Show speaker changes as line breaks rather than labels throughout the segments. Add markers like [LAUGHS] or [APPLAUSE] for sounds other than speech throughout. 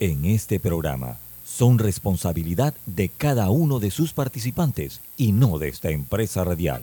en este programa son responsabilidad de cada uno de sus participantes y no de esta empresa radial.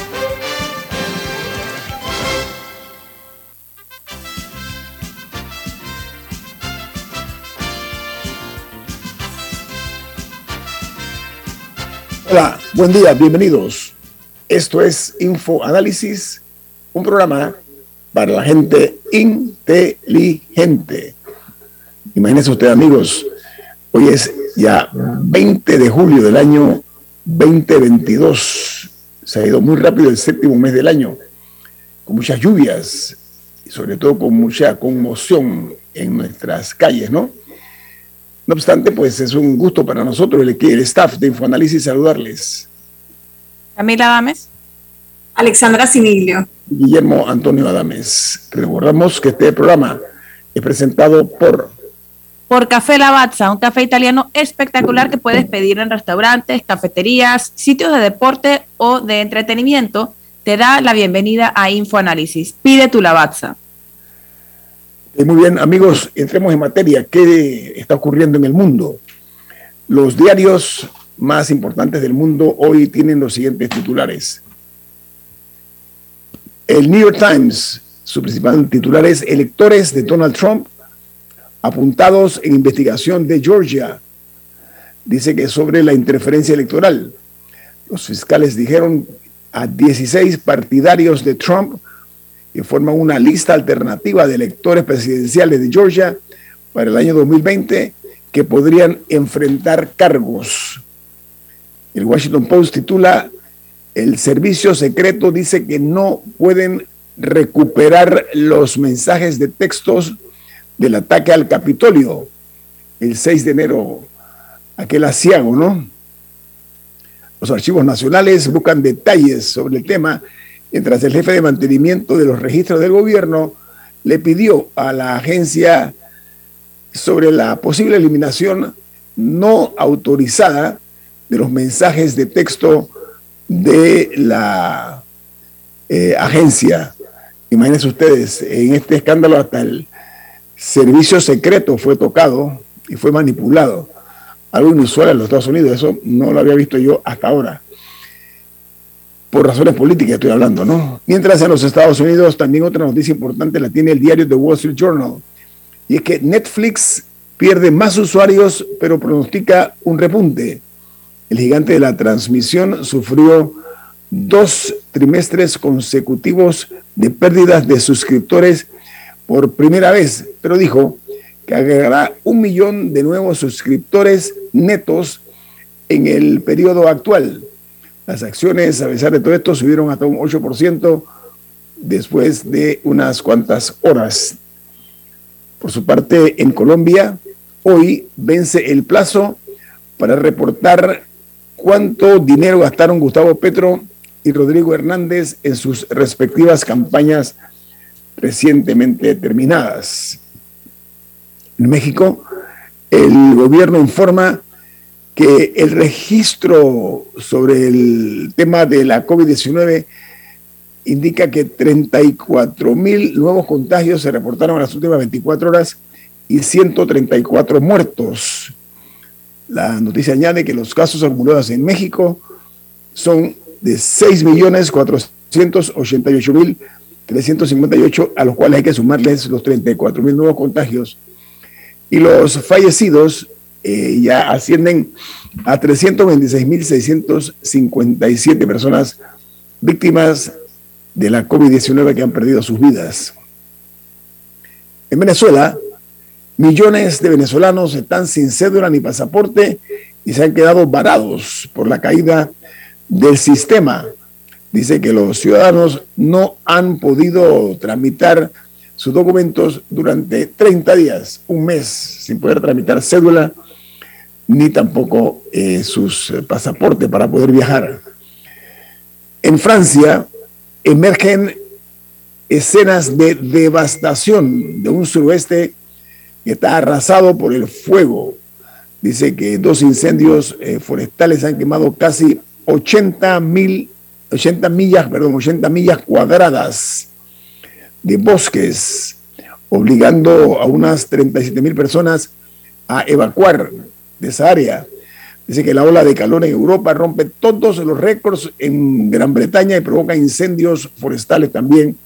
Hola, buen día, bienvenidos. Esto es Info Análisis, un programa para la gente inteligente. Imagínense ustedes, amigos, hoy es ya 20 de julio del año 2022. Se ha ido muy rápido el séptimo mes del año, con muchas lluvias y sobre todo con mucha conmoción en nuestras calles, ¿no? No obstante, pues es un gusto para nosotros, el, el staff de Infoanálisis, saludarles.
Camila Adames.
Alexandra Siniglio.
Guillermo Antonio Adames. Recordamos que este programa es presentado por...
Por Café Lavazza, un café italiano espectacular que puedes pedir en restaurantes, cafeterías, sitios de deporte o de entretenimiento. Te da la bienvenida a Infoanálisis. Pide tu Lavazza.
Eh, muy bien, amigos, entremos en materia. ¿Qué está ocurriendo en el mundo? Los diarios más importantes del mundo hoy tienen los siguientes titulares. El New York Times, su principal titular es Electores de Donald Trump apuntados en investigación de Georgia. Dice que sobre la interferencia electoral. Los fiscales dijeron a 16 partidarios de Trump que forman una lista alternativa de electores presidenciales de Georgia para el año 2020 que podrían enfrentar cargos. El Washington Post titula, el servicio secreto dice que no pueden recuperar los mensajes de textos del ataque al Capitolio el 6 de enero, aquel asiago, ¿no? Los archivos nacionales buscan detalles sobre el tema mientras el jefe de mantenimiento de los registros del gobierno le pidió a la agencia sobre la posible eliminación no autorizada de los mensajes de texto de la eh, agencia. Imagínense ustedes, en este escándalo hasta el servicio secreto fue tocado y fue manipulado. Algo inusual en los Estados Unidos, eso no lo había visto yo hasta ahora por razones políticas estoy hablando, ¿no? Mientras en los Estados Unidos también otra noticia importante la tiene el diario The Wall Street Journal, y es que Netflix pierde más usuarios, pero pronostica un repunte. El gigante de la transmisión sufrió dos trimestres consecutivos de pérdidas de suscriptores por primera vez, pero dijo que agregará un millón de nuevos suscriptores netos en el periodo actual. Las acciones, a pesar de todo esto, subieron hasta un 8% después de unas cuantas horas. Por su parte, en Colombia, hoy vence el plazo para reportar cuánto dinero gastaron Gustavo Petro y Rodrigo Hernández en sus respectivas campañas recientemente terminadas. En México, el gobierno informa que el registro sobre el tema de la COVID-19 indica que 34 mil nuevos contagios se reportaron en las últimas 24 horas y 134 muertos. La noticia añade que los casos acumulados en México son de 6.488.358, a los cuales hay que sumarles los 34 mil nuevos contagios. Y los fallecidos eh, ya ascienden a 326.657 personas víctimas de la COVID-19 que han perdido sus vidas. En Venezuela, millones de venezolanos están sin cédula ni pasaporte y se han quedado varados por la caída del sistema. Dice que los ciudadanos no han podido tramitar sus documentos durante 30 días, un mes, sin poder tramitar cédula ni tampoco eh, sus pasaportes para poder viajar. En Francia emergen escenas de devastación de un suroeste que está arrasado por el fuego. Dice que dos incendios eh, forestales han quemado casi 80 mil 80 millas, perdón, 80 millas cuadradas de bosques, obligando a unas 37 mil personas a evacuar de esa área. Dice que la ola de calor en Europa rompe todos los récords en Gran Bretaña y provoca incendios forestales también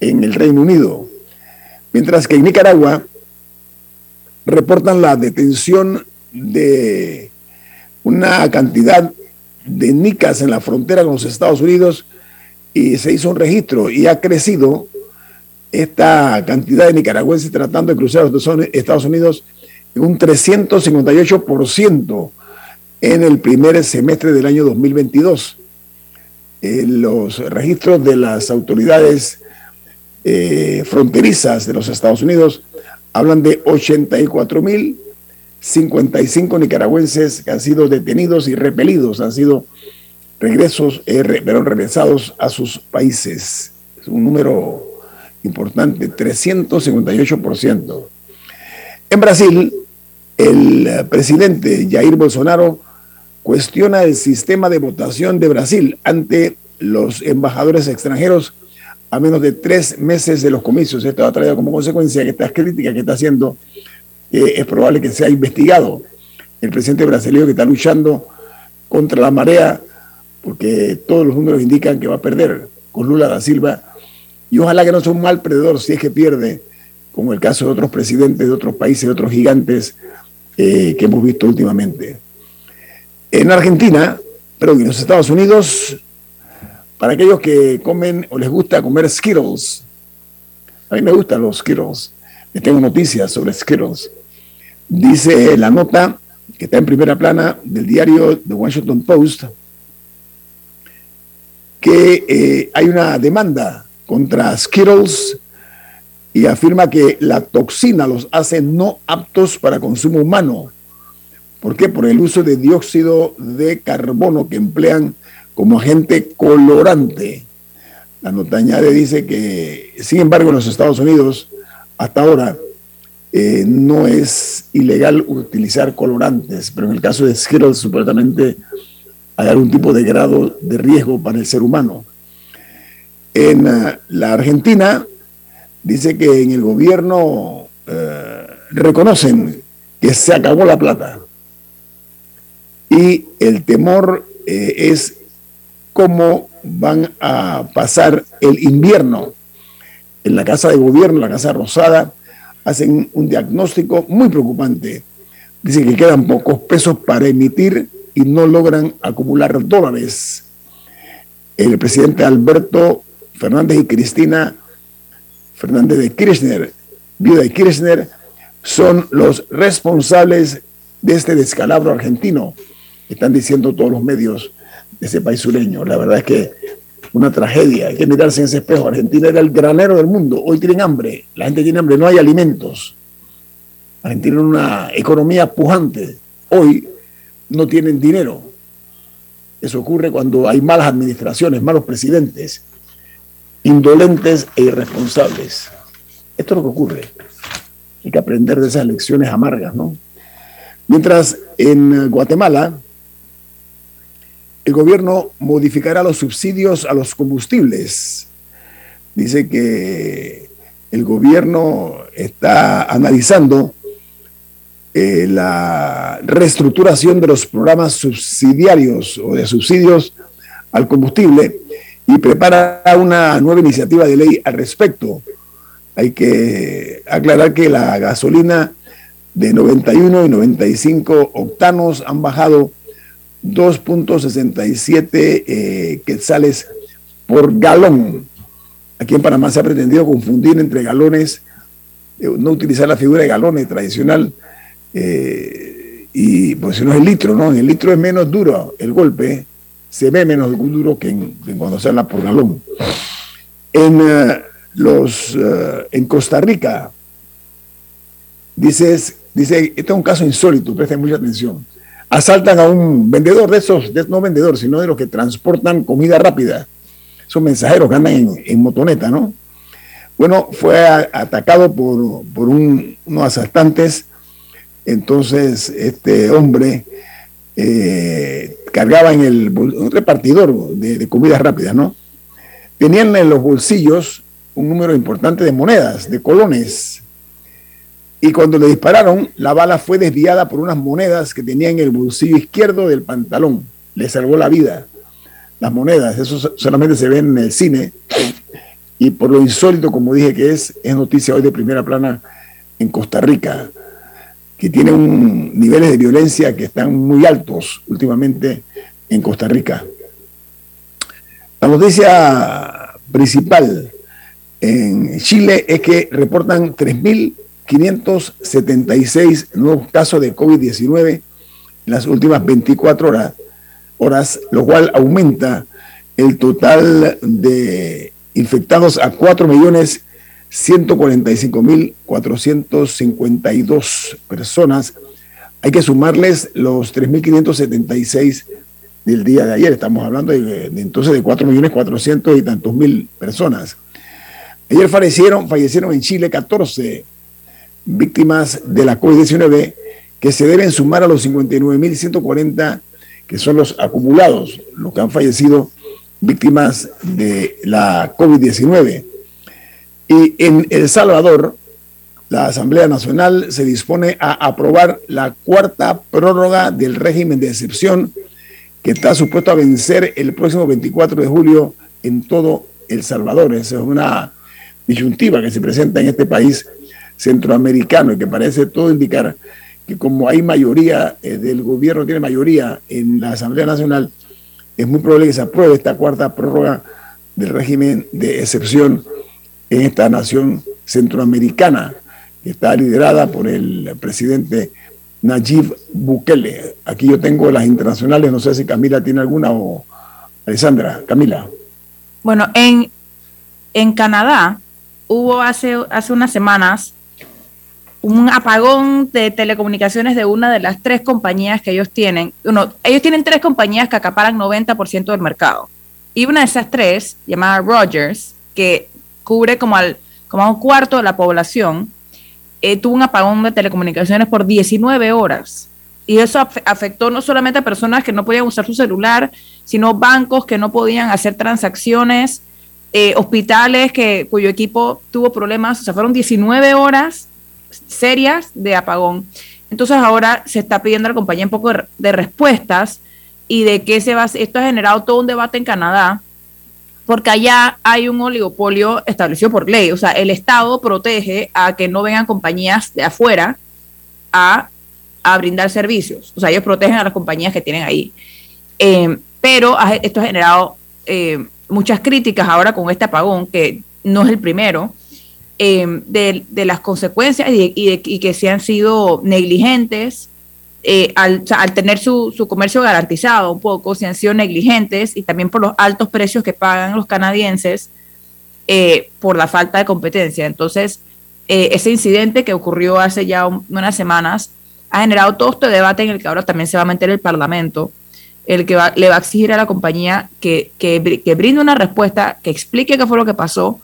en el Reino Unido. Mientras que en Nicaragua reportan la detención de una cantidad de nicas en la frontera con los Estados Unidos y se hizo un registro y ha crecido esta cantidad de nicaragüenses tratando de cruzar los Estados Unidos un 358% en el primer semestre del año 2022. Eh, los registros de las autoridades eh, fronterizas de los Estados Unidos hablan de 84 mil 55 nicaragüenses que han sido detenidos y repelidos, han sido regresos, eh, pero regresados a sus países. Es un número importante, 358%. En Brasil, el presidente Jair Bolsonaro cuestiona el sistema de votación de Brasil ante los embajadores extranjeros a menos de tres meses de los comicios. Esto ha traído como consecuencia que estas críticas que está haciendo es probable que sea investigado. El presidente brasileño que está luchando contra la marea, porque todos los números indican que va a perder con Lula da Silva, y ojalá que no sea un mal perdedor si es que pierde, como el caso de otros presidentes de otros países, de otros gigantes eh, que hemos visto últimamente. En Argentina, pero en los Estados Unidos, para aquellos que comen o les gusta comer Skittles, a mí me gustan los Skittles, tengo noticias sobre Skittles. Dice la nota que está en primera plana del diario The Washington Post que eh, hay una demanda contra Skittles y afirma que la toxina los hace no aptos para consumo humano. ¿Por qué? Por el uso de dióxido de carbono que emplean como agente colorante. La nota añade, dice que, sin embargo, en los Estados Unidos, hasta ahora, eh, no es ilegal utilizar colorantes, pero en el caso de Skittles supuestamente hay algún tipo de grado de riesgo para el ser humano. En uh, la Argentina dice que en el gobierno uh, reconocen que se acabó la plata y el temor eh, es cómo van a pasar el invierno. En la Casa de Gobierno, la Casa Rosada, hacen un diagnóstico muy preocupante. Dicen que quedan pocos pesos para emitir y no logran acumular dólares. El presidente Alberto Fernández y Cristina Fernández de Kirchner, viuda de Kirchner, son los responsables de este descalabro argentino, están diciendo todos los medios de ese país sureño. La verdad es que una tragedia. Hay que mirarse en ese espejo. Argentina era el granero del mundo. Hoy tienen hambre. La gente tiene hambre. No hay alimentos. Argentina es una economía pujante. Hoy no tienen dinero. Eso ocurre cuando hay malas administraciones, malos presidentes, indolentes e irresponsables. Esto es lo que ocurre. Hay que aprender de esas lecciones amargas, ¿no? Mientras en Guatemala el gobierno modificará los subsidios a los combustibles. Dice que el gobierno está analizando eh, la reestructuración de los programas subsidiarios o de subsidios al combustible y prepara una nueva iniciativa de ley al respecto. Hay que aclarar que la gasolina de 91 y 95 octanos han bajado 2.67 eh, quetzales por galón. Aquí en Panamá se ha pretendido confundir entre galones, eh, no utilizar la figura de galones tradicional, eh, y pues si no es el litro, ¿no? En el litro es menos duro el golpe, se ve menos duro que, cuando se por galón. En, los, en Costa Rica, dices Dice, este es un caso insólito, presten mucha atención. Asaltan a un vendedor de esos, no vendedor, sino de los que transportan comida rápida. Son mensajeros que andan en, motoneta, ¿no? Bueno, fue atacado por, por unos asaltantes. Entonces, este hombre eh, cargaba en el un repartidor de, de comidas rápidas, ¿no? Tenían en los bolsillos un número importante de monedas, de colones, y cuando le dispararon, la bala fue desviada por unas monedas que tenía en el bolsillo izquierdo del pantalón. Le salvó la vida. Las monedas, eso solamente se ve en el cine. Y por lo insólito, como dije que es, es noticia hoy de primera plana en Costa Rica, que tiene un, niveles de violencia que están muy altos últimamente en Costa Rica. La noticia principal en Chile es que reportan 3.000 576 nuevos casos de COVID-19 en las últimas 24 horas, horas, lo cual aumenta el total de infectados a 4.145.452 personas. Hay que sumarles los 3.576 del día de ayer. Estamos hablando de, entonces de 4.400.000 y tantos mil personas. Ayer fallecieron, fallecieron en Chile 14 víctimas de la COVID-19 que se deben sumar a los 59.140 que son los acumulados, los que han fallecido víctimas de la COVID-19. Y en El Salvador, la Asamblea Nacional se dispone a aprobar la cuarta prórroga del régimen de excepción que está supuesto a vencer el próximo 24 de julio en todo El Salvador. Esa es una disyuntiva que se presenta en este país centroamericano y que parece todo indicar que como hay mayoría eh, del gobierno, tiene mayoría en la Asamblea Nacional, es muy probable que se apruebe esta cuarta prórroga del régimen de excepción en esta nación centroamericana, que está liderada por el presidente Nayib Bukele. Aquí yo tengo las internacionales, no sé si Camila tiene alguna o Alessandra. Camila.
Bueno, en, en Canadá hubo hace, hace unas semanas un apagón de telecomunicaciones de una de las tres compañías que ellos tienen. Uno, ellos tienen tres compañías que acaparan 90% del mercado. Y una de esas tres, llamada Rogers, que cubre como, al, como a un cuarto de la población, eh, tuvo un apagón de telecomunicaciones por 19 horas. Y eso afectó no solamente a personas que no podían usar su celular, sino bancos que no podían hacer transacciones, eh, hospitales que, cuyo equipo tuvo problemas. O sea, fueron 19 horas serias de apagón. Entonces ahora se está pidiendo a la compañía un poco de, respuestas y de qué se va Esto ha generado todo un debate en Canadá porque allá hay un oligopolio establecido por ley. O sea, el Estado protege a que no vengan compañías de afuera a, brindar servicios. O sea, ellos protegen a las compañías que tienen ahí. Eh, pero esto ha generado eh, muchas críticas ahora con este apagón, que no es el primero. Em, de, las consecuencias y, que se han sido negligentes eh, al, tener su, comercio garantizado un poco, se han sido negligentes y también por los altos precios que pagan los canadienses eh, por la falta de competencia. Entonces, eh, ese incidente que ocurrió hace ya unas semanas ha generado todo este debate en el que ahora también se va a meter el Parlamento, el que le va a exigir a la compañía que, que, que brinde una respuesta, que explique qué fue lo que pasó,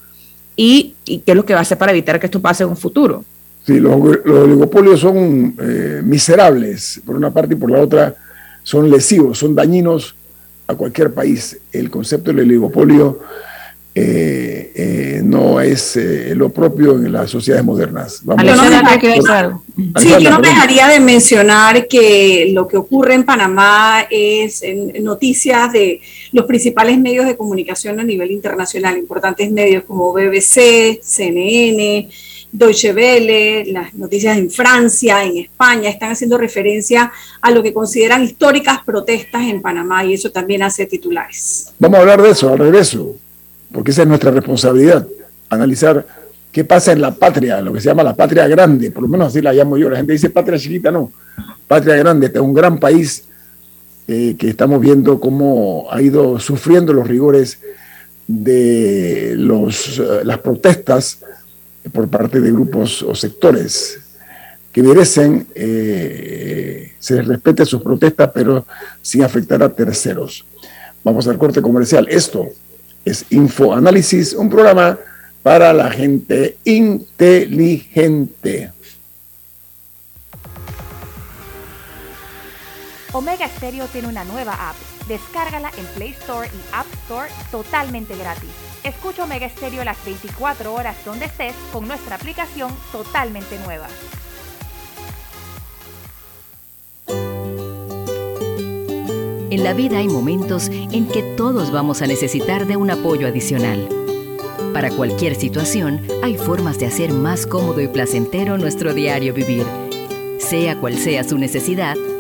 y, qué es lo que va a hacer para evitar que esto pase en un futuro.
Sí, los, oligopolios son eh, miserables por una parte y por la otra son lesivos, son dañinos a cualquier país. El concepto del oligopolio eh, eh, no es eh, lo propio en las sociedades modernas.
Vamos sí, yo no dejaría de mencionar que lo que ocurre en Panamá es en noticias de los principales medios de comunicación a nivel internacional, importantes medios como BBC, CNN, Deutsche Welle, las noticias en Francia, en España, están haciendo referencia a lo que consideran históricas protestas en Panamá y eso también hace titulares.
Vamos a hablar de eso al regreso porque esa es nuestra responsabilidad, analizar qué pasa en la patria, lo que se llama la patria grande, por lo menos así la llamo yo. La gente dice patria chiquita, no, patria grande, este es un gran país eh, que estamos viendo cómo ha ido sufriendo los rigores de los, eh, las protestas por parte de grupos o sectores que merecen eh, se les respete sus protestas, pero sin afectar a terceros. Vamos al corte comercial. Esto es Infoanálisis, un programa para la gente inteligente.
Omega Stereo tiene una nueva app. Descárgala en Play Store y App Store totalmente gratis. Escucha Omega Stereo las 24 horas donde estés con nuestra aplicación totalmente nueva.
En la vida hay momentos en que todos vamos a necesitar de un apoyo adicional. Para cualquier situación, hay formas de hacer más cómodo y placentero nuestro diario vivir. Sea cual sea su necesidad,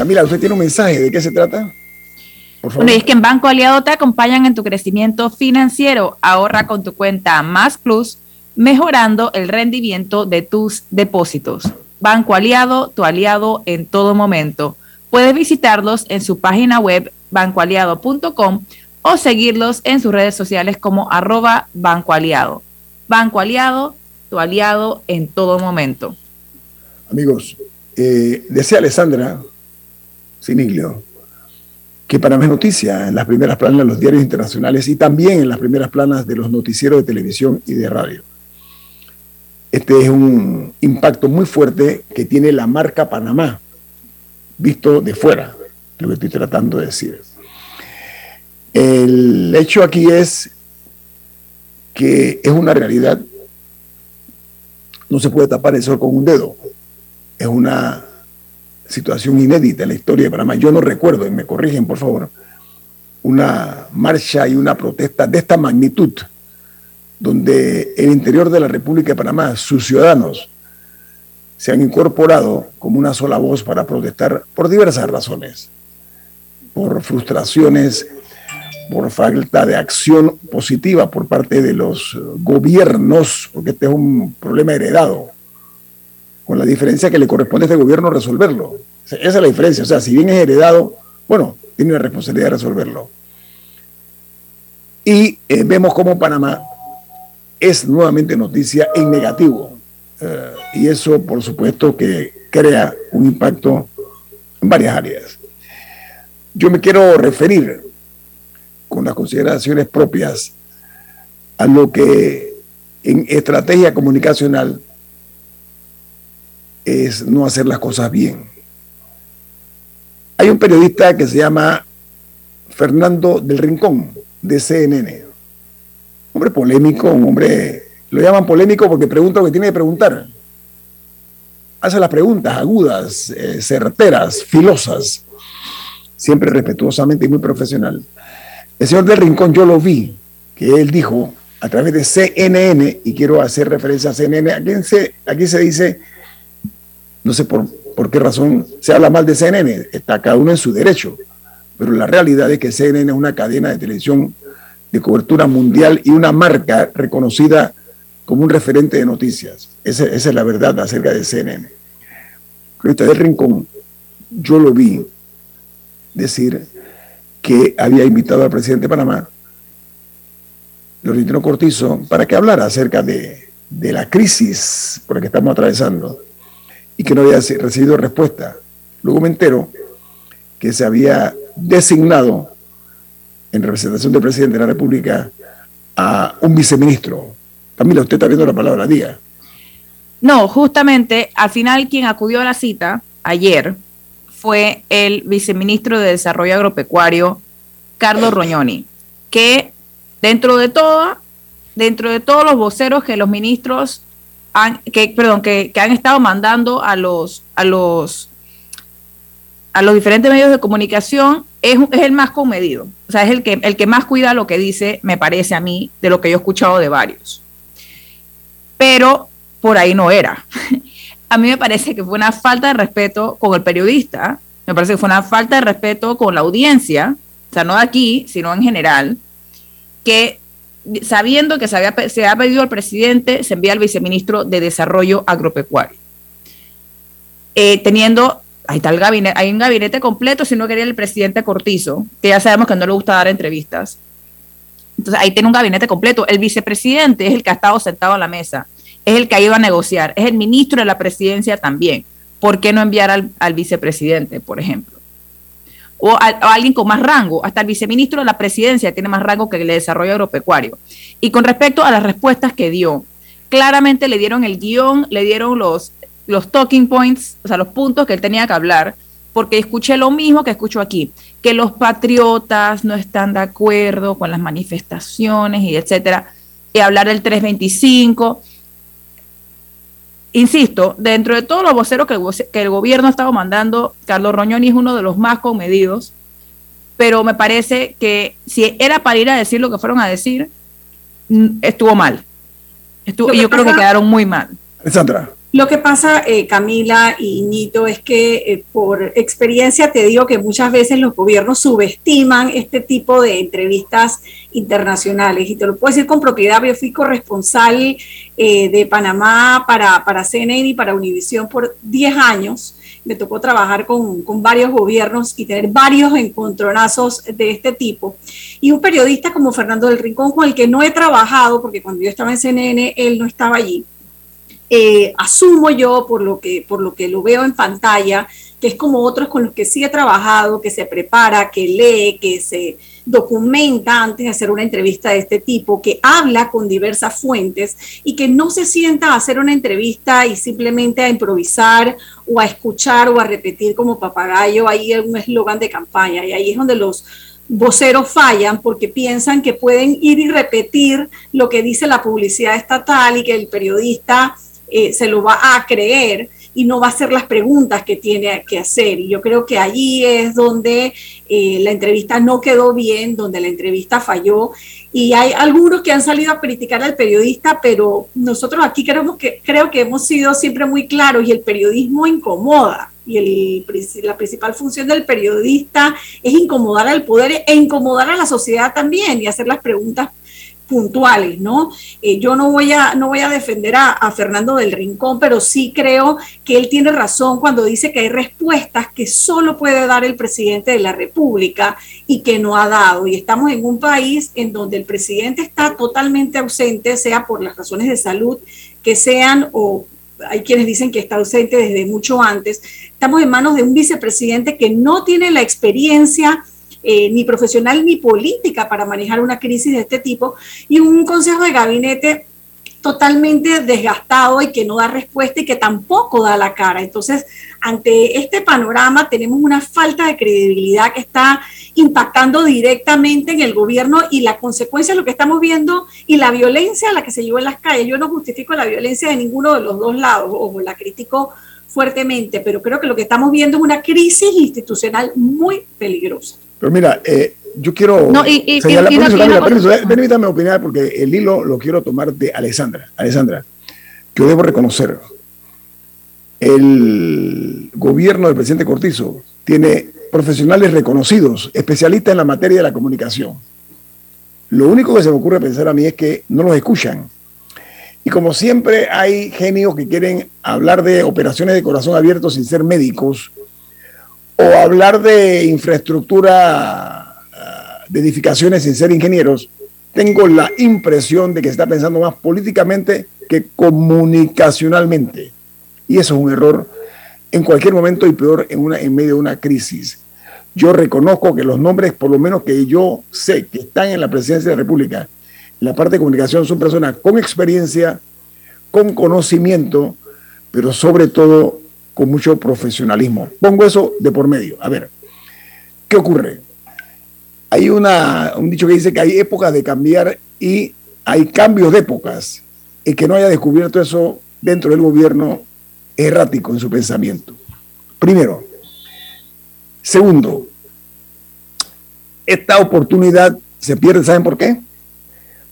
Camila, usted tiene un mensaje, ¿de qué se trata?
Por favor. Bueno, y es que en Banco Aliado te acompañan en tu crecimiento financiero. Ahorra con tu cuenta Más Plus, mejorando el rendimiento de tus depósitos. Banco Aliado, tu aliado en todo momento. Puedes visitarlos en su página web bancoaliado.com o seguirlos en sus redes sociales como arroba Banco Aliado. Banco Aliado, tu aliado en todo momento.
Amigos, eh, decía Alessandra Siniglio, que para más noticia en las primeras planas de los diarios internacionales y también en las primeras planas de los noticieros de televisión y de radio. Este es un impacto muy fuerte que tiene la marca Panamá, visto de fuera, lo que estoy tratando de decir. El hecho aquí es que es una realidad, no se puede tapar el sol con un dedo, es una situación inédita en la historia de Panamá. Yo no recuerdo, y me corrigen por favor, una marcha y una protesta de esta magnitud, donde el interior de la República de Panamá, sus ciudadanos, se han incorporado como una sola voz para protestar por diversas razones, por frustraciones, por falta de acción positiva por parte de los gobiernos, porque este es un problema heredado con la diferencia que le corresponde a este gobierno resolverlo. Esa es la diferencia. O sea, si bien es heredado, bueno, tiene la responsabilidad de resolverlo. Y eh, vemos cómo Panamá es nuevamente noticia en negativo. Eh, y eso, por supuesto, que crea un impacto en varias áreas. Yo me quiero referir con las consideraciones propias a lo que en estrategia comunicacional es no hacer las cosas bien. Hay un periodista que se llama Fernando del Rincón, de CNN. Hombre polémico, un hombre, lo llaman polémico porque pregunta lo que tiene que preguntar. hace las preguntas agudas, eh, certeras, filosas, siempre respetuosamente y muy profesional. El señor del Rincón, yo lo vi, que él dijo a través de CNN, y quiero hacer referencia a CNN, aquí se, aquí se dice, no sé por, qué razón se habla mal de CNN, está cada uno en su derecho, pero la realidad es que CNN es una cadena de televisión de cobertura mundial y una marca reconocida como un referente de noticias. Esa, es la verdad acerca de CNN. Cristian Rincón, yo lo vi decir que había invitado al presidente de Panamá, Lorentino Cortizo, para que hablara acerca de, de la crisis por la que estamos atravesando y que no había recibido respuesta. Luego me entero que se había designado en representación del presidente de la República a un viceministro. Camila, usted está viendo la palabra, día.
No, justamente al final quien acudió a la cita ayer fue el viceministro de Desarrollo Agropecuario, Carlos Roñoni, que dentro de todo, dentro de todos los voceros que los ministros que, perdón, que, que han estado mandando a los, a los a los diferentes medios de comunicación es, es, el más comedido. O sea, es el que, el que más cuida lo que dice, me parece a mí, de lo que yo he escuchado de varios. Pero por ahí no era. [LAUGHS] a mí me parece que fue una falta de respeto con el periodista, me parece que fue una falta de respeto con la audiencia, o sea, no de aquí, sino en general, que sabiendo que se había, había pedido al presidente, se envía al viceministro de Desarrollo Agropecuario. Eh, teniendo ahí está el gabinete, hay un gabinete completo, si no quería el presidente Cortizo, que ya sabemos que no le gusta dar entrevistas. Entonces ahí tiene un gabinete completo. El vicepresidente es el que ha estado sentado a la mesa, es el que ha ido a negociar, es el ministro de la presidencia también. ¿Por qué no enviar al, vicepresidente, por ejemplo? O alguien con más rango, hasta el viceministro de la presidencia tiene más rango que el de desarrollo agropecuario. Y con respecto a las respuestas que dio, claramente le dieron el guion, le dieron los, los talking points, o sea, los puntos que él tenía que hablar, porque escuché lo mismo que escucho aquí, que los patriotas no están de acuerdo con las manifestaciones y etcétera, y hablar del 325. Insisto, dentro de todos los voceros que el, que el gobierno ha estado mandando, Carlos Roñoni es uno de los más comedidos, pero me parece que si era para ir a decir lo que fueron a decir, estuvo mal. Estuvo, y yo creo que quedaron muy mal.
Alessandra.
Lo que pasa, eh, Camila y Nito, es que eh, por experiencia te digo que muchas veces los gobiernos subestiman este tipo de entrevistas internacionales. Y te lo puedo decir con propiedad, yo fui corresponsal eh, de Panamá para, para CNN y para Univisión por 10 años. Me tocó trabajar con, con varios gobiernos y tener varios encontronazos de este tipo. Y un periodista como Fernando del Rincón, con el que no he trabajado, porque cuando yo estaba en CNN, él no estaba allí eh, asumo yo por lo, que, por lo que lo veo en pantalla, que es como otros con los que sí he trabajado, que se prepara, que lee, que se documenta antes de hacer una entrevista de este tipo, que habla con diversas fuentes y que no se sienta a hacer una entrevista y simplemente a improvisar o a escuchar o a repetir como papagayo ahí un eslogan de campaña. Y ahí es donde los voceros fallan porque piensan que pueden ir y repetir lo que dice la publicidad estatal y que el periodista eh, se lo va a creer y no va a hacer las preguntas que tiene que hacer. Y yo creo que allí es donde eh, la entrevista no quedó bien, donde la entrevista falló. Y hay algunos que han salido a criticar al periodista, pero nosotros aquí creemos que, creo que hemos sido siempre muy claros y el periodismo incomoda. Y el, la principal función del periodista es incomodar al poder e incomodar a la sociedad también y hacer las preguntas puntuales, ¿no? Eh, yo no voy a, no voy a defender a, a, Fernando del Rincón, pero sí creo que él tiene razón cuando dice que hay respuestas que solo puede dar el presidente de la República y que no ha dado. Y estamos en un país en donde el presidente está totalmente ausente, sea por las razones de salud que sean o hay quienes dicen que está ausente desde mucho antes. Estamos en manos de un vicepresidente que no tiene la experiencia eh, ni profesional ni política para manejar una crisis de este tipo y un consejo de gabinete totalmente desgastado y que no da respuesta y que tampoco da la cara. Entonces, ante este panorama tenemos una falta de credibilidad que está impactando directamente en el gobierno y la consecuencia de lo que estamos viendo y la violencia a la que se llevó en las calles. Yo no justifico la violencia de ninguno de los dos lados, ojo, la critico fuertemente, pero creo que lo que estamos viendo es una crisis institucional muy peligrosa.
Pero mira, eh, yo quiero
No, y-
señalar, permiso, eh, permítame opinar porque el hilo lo quiero tomar de Alessandra. Alessandra, yo debo reconocer, el gobierno del presidente Cortizo tiene profesionales reconocidos, especialistas en la materia de la comunicación. Lo único que se me ocurre pensar a mí es que no los escuchan. Y como siempre hay genios que quieren hablar de operaciones de corazón abierto sin ser médicos, o hablar de infraestructura ah, de edificaciones sin ser ingenieros, tengo la impresión de que se está pensando más políticamente que comunicacionalmente. Y eso es un error en cualquier momento y peor en, una, en medio de una crisis. Yo reconozco que los nombres, por lo menos que yo sé que están en la presidencia de la República, la parte de comunicación, son personas con experiencia, con conocimiento, pero sobre todo con mucho profesionalismo. Pongo eso de por medio. A ver, ¿qué ocurre? Hay una, un dicho que dice que hay épocas de cambiar y hay cambios de épocas. Y que no haya descubierto eso dentro del gobierno errático en su pensamiento. Primero. Segundo, esta oportunidad se pierde, ¿saben por qué?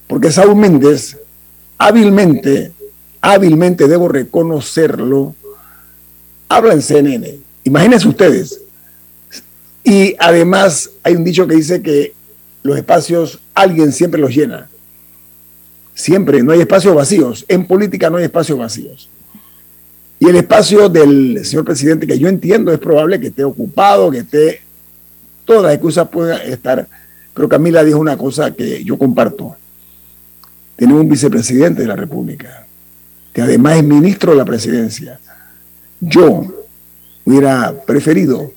Porque Saúl Méndez hábilmente, hábilmente debo reconocerlo, habla en CNN. Imagínense ustedes. Y además hay un dicho que dice que los espacios alguien siempre los llena. Siempre, no hay espacios vacíos. En política no hay espacios vacíos. Y el espacio del señor presidente, que yo entiendo es probable que esté ocupado, que esté, todas las excusas puedan estar, pero Camila dijo una cosa que yo comparto. Tenemos un vicepresidente de la República, que además es ministro de la presidencia. Yo hubiera preferido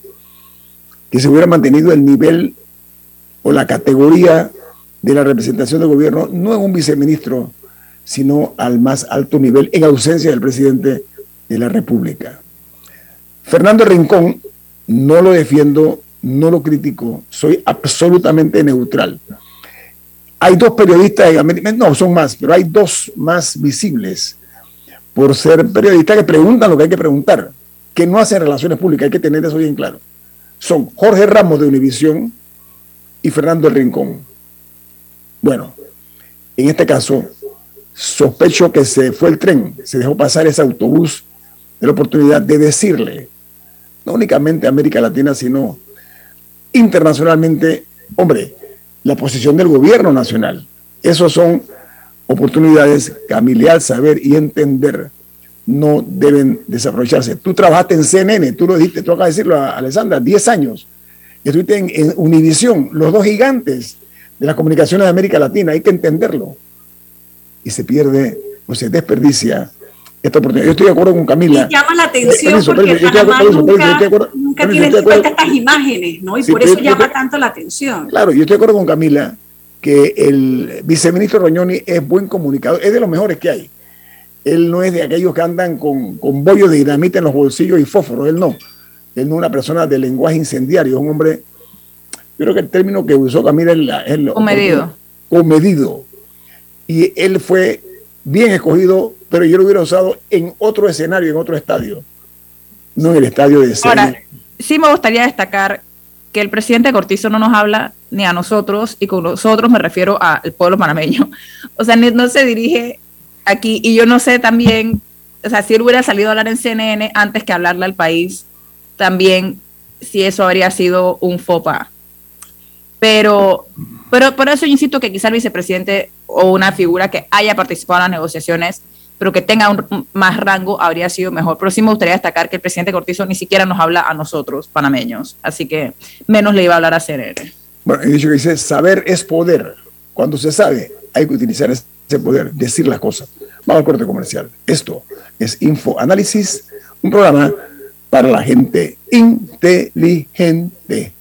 que se hubiera mantenido el nivel o la categoría de la representación del gobierno, no en un viceministro, sino al más alto nivel, en ausencia del presidente de la República. Fernando Rincón, no lo defiendo, no lo critico, soy absolutamente neutral. Hay dos periodistas no, son más, pero hay dos más visibles por ser periodistas que preguntan lo que hay que preguntar, que no hacen relaciones públicas, hay que tener eso bien claro. Son Jorge Ramos de Univisión y Fernando Rincón. Bueno, en este caso, sospecho que se fue el tren, se dejó pasar ese autobús de la oportunidad de decirle, no únicamente a América Latina, sino internacionalmente, hombre, la posición del gobierno nacional. Esas son oportunidades que a mi leal saber y entender no deben desaprovecharse. Tú trabajaste en CNN, tú lo dijiste, tú acabas de decirlo Alessandra, 10 años. Estuviste en, en Univisión, los dos gigantes de las comunicaciones de América Latina, hay que entenderlo. Y se pierde o se desperdicia esta oportunidad. Yo estoy de acuerdo con Camila.
Y llama la atención
Permiso,
porque Panamá
acuerdo, permiso,
nunca, nunca tiene en cuenta estas imágenes, ¿no? Y
Sí,
por eso
yo-
llama
yo-
tanto la atención.
Claro, yo estoy de acuerdo con Camila que el viceministro Roñoni es buen comunicador, es de los mejores que hay. Él no es de aquellos que andan con, con bollos de dinamita en los bolsillos y fósforos, él no. Él no es una persona de lenguaje incendiario, es un hombre, yo creo que el término que usó Camila es, la- es lo-
Comedido.
comedido. Y él fue bien escogido, pero yo lo hubiera usado en otro escenario, en otro estadio, no en el estadio de
Ahora, sí me gustaría destacar que el presidente Cortizo no nos habla ni a nosotros, y con nosotros me refiero al pueblo panameño. [LAUGHS] O sea, no se dirige aquí, y yo no sé también, o sea, si él hubiera salido a hablar en CNN antes que hablarle al país, también si eso habría sido un fopa. Pero, pero por eso insisto que quizá el vicepresidente o una figura que haya participado en las negociaciones, pero que tenga un más rango, habría sido mejor. Pero sí me gustaría destacar que el presidente Cortizo ni siquiera nos habla a nosotros, panameños. Así que menos le iba a hablar a CNN.
Bueno, he dicho que dice, saber es poder. Cuando se sabe, hay que utilizar ese poder, decir las cosas. Vamos al corte comercial. Esto es Info Análisis, un programa para la gente inteligente.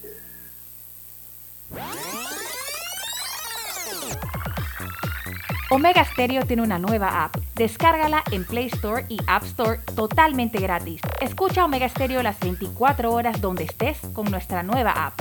Omega Stereo tiene una nueva app. Descárgala en Play Store y App Store totalmente gratis. Escucha Omega Stereo las 24 horas donde estés con nuestra nueva app.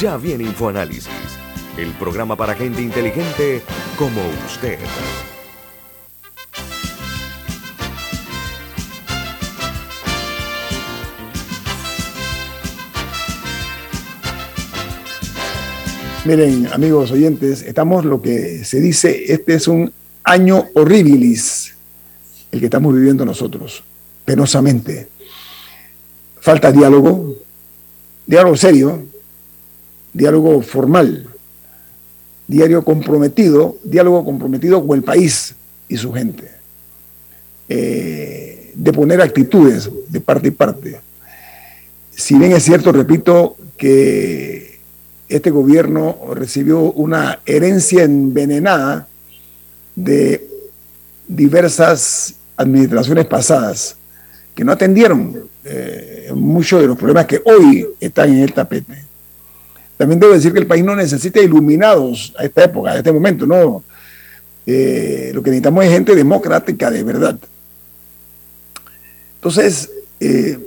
Ya viene InfoAnálisis, el programa para gente inteligente como usted.
Miren, amigos oyentes, estamos lo que se dice, este es un año horribilis, el que estamos viviendo nosotros, penosamente. Falta diálogo, diálogo serio, diálogo formal, diálogo comprometido, diálogo comprometido con el país y su gente, eh, de poner actitudes de parte y parte. Si bien es cierto, repito, que este gobierno recibió una herencia envenenada de diversas administraciones pasadas que no atendieron eh, muchos de los problemas que hoy están en el tapete. También debo decir que el país no necesita iluminados a esta época, a este momento, no. Eh, lo que necesitamos es gente democrática de verdad. Entonces, eh,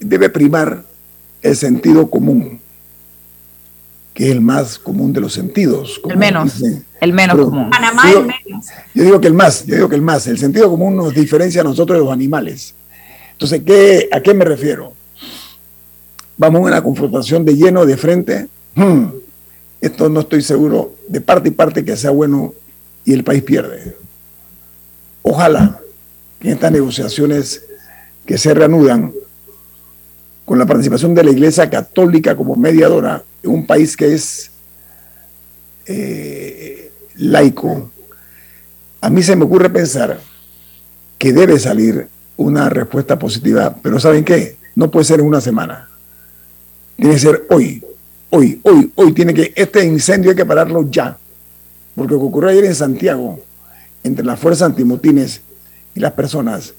debe primar el sentido común, que es el más común de los sentidos.
El menos, el menos común.
Panamá
yo,
el menos.
Yo digo que el más, yo digo que el más. El sentido común nos diferencia a nosotros de los animales. Entonces, ¿qué, ¿a qué me refiero? Vamos a una confrontación de lleno de frente. Hmm, esto no estoy seguro de parte y parte que sea bueno y el país pierde. Ojalá que estas negociaciones que se reanudan con la participación de la Iglesia Católica como mediadora en un país que es eh, laico, a mí se me ocurre pensar que debe salir una respuesta positiva, pero ¿saben qué? No puede ser en una semana. Tiene que ser hoy, hoy, hoy, hoy. Tiene que, este incendio hay que pararlo ya. Porque lo que ocurrió ayer en Santiago, entre las fuerzas antimotines y las personas,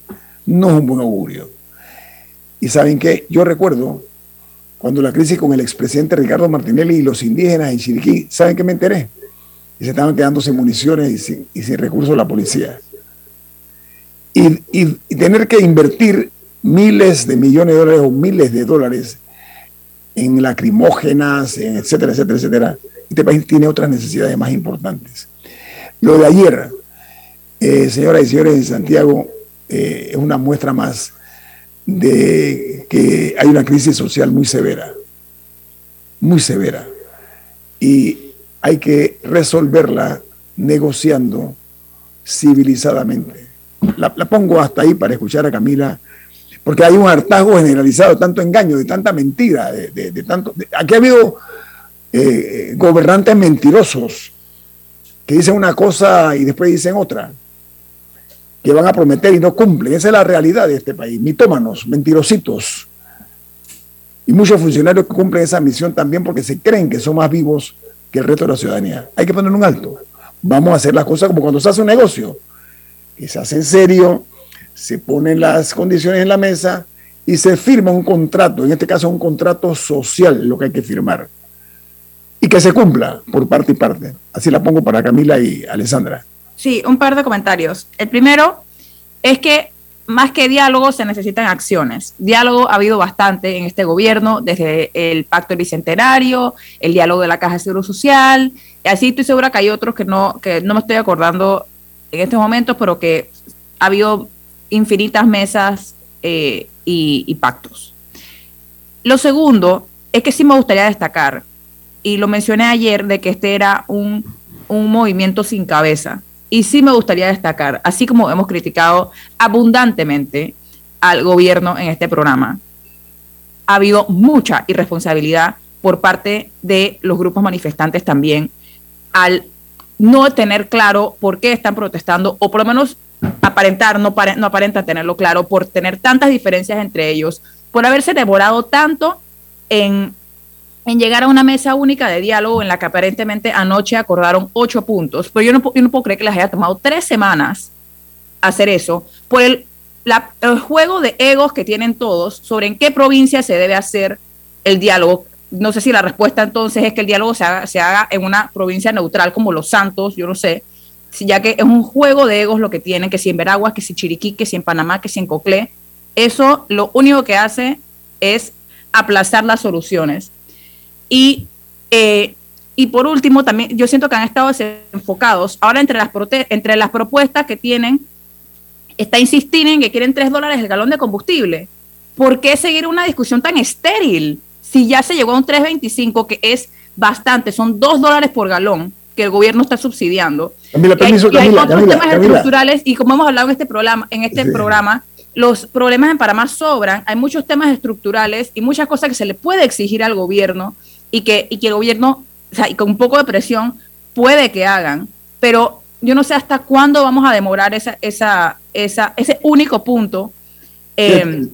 no es un buen augurio. Y ¿saben qué? Yo recuerdo cuando la crisis con el expresidente Ricardo Martinelli y los indígenas en Chiriquí, ¿saben qué me enteré? Y se estaban quedando sin municiones y sin, y sin recursos la policía. Y, tener que invertir miles de millones de dólares o miles de dólares en lacrimógenas, en etcétera, etcétera, etcétera. Este país tiene otras necesidades más importantes. Lo de ayer, eh, señoras y señores de Santiago, eh, es una muestra más de que hay una crisis social muy severa, muy severa, y hay que resolverla negociando civilizadamente. La, la, pongo hasta ahí para escuchar a Camila, porque hay un hartazgo generalizado, tanto engaño, de tanta mentira, de, tanto... aquí ha habido eh, gobernantes mentirosos que dicen una cosa y después dicen otra, que van a prometer y no cumplen. Esa es la realidad de este país. Mitómanos, mentirositos. Y muchos funcionarios que cumplen esa misión también porque se creen que son más vivos que el resto de la ciudadanía. Hay que poner un alto. Vamos a hacer las cosas como cuando se hace un negocio, que se hace en serio, se ponen las condiciones en la mesa y se firma un contrato, en este caso un contrato social, lo que hay que firmar. Y que se cumpla por parte y parte. Así la pongo para Camila y Alessandra.
Sí, un par de comentarios. El primero es que más que diálogo se necesitan acciones. Diálogo ha habido bastante en este gobierno, desde el pacto bicentenario, el diálogo de la Caja de Seguro Social. Así estoy segura que hay otros que no, que no me estoy acordando en estos momentos, pero que ha habido infinitas mesas eh, y, pactos. Lo segundo es que sí me gustaría destacar, y lo mencioné ayer, de que este era un, un movimiento sin cabeza. Y sí me gustaría destacar, así como hemos criticado abundantemente al gobierno en este programa, ha habido mucha irresponsabilidad por parte de los grupos manifestantes también al no tener claro por qué están protestando o por lo menos aparentar, no, no aparenta tenerlo claro, por tener tantas diferencias entre ellos, por haberse demorado tanto en, en, llegar a una mesa única de diálogo en la que aparentemente anoche acordaron ocho puntos, pero yo no, yo no puedo creer que les haya tomado tres semanas hacer eso, por el, el juego de egos que tienen todos sobre en qué provincia se debe hacer el diálogo. No sé si la respuesta entonces es que el diálogo se haga, se haga en una provincia neutral como Los Santos, yo no sé, ya que es un juego de egos lo que tienen, que si en Veraguas, que si Chiriquí, que si en Panamá, que si en Coclé, eso lo único que hace es aplazar las soluciones. Y, eh, y por último, también yo siento que han estado enfocados. Ahora entre las, entre las propuestas que tienen, está insistir en que quieren 3 dólares el galón de combustible. ¿Por qué seguir una discusión tan estéril? Si ya se llegó a un 3.25, que es bastante, son 2 dólares por galón que el gobierno está subsidiando.
Camila, permiso,
y hay, otros temas estructurales y como hemos hablado en este programa, en este programa, los problemas en Panamá sobran, hay muchos temas estructurales y muchas cosas que se le puede exigir al gobierno y que, y que el gobierno, o sea, y con un poco de presión, puede que hagan, pero yo no sé hasta cuándo vamos a demorar esa, esa, esa, ese único punto. Eh,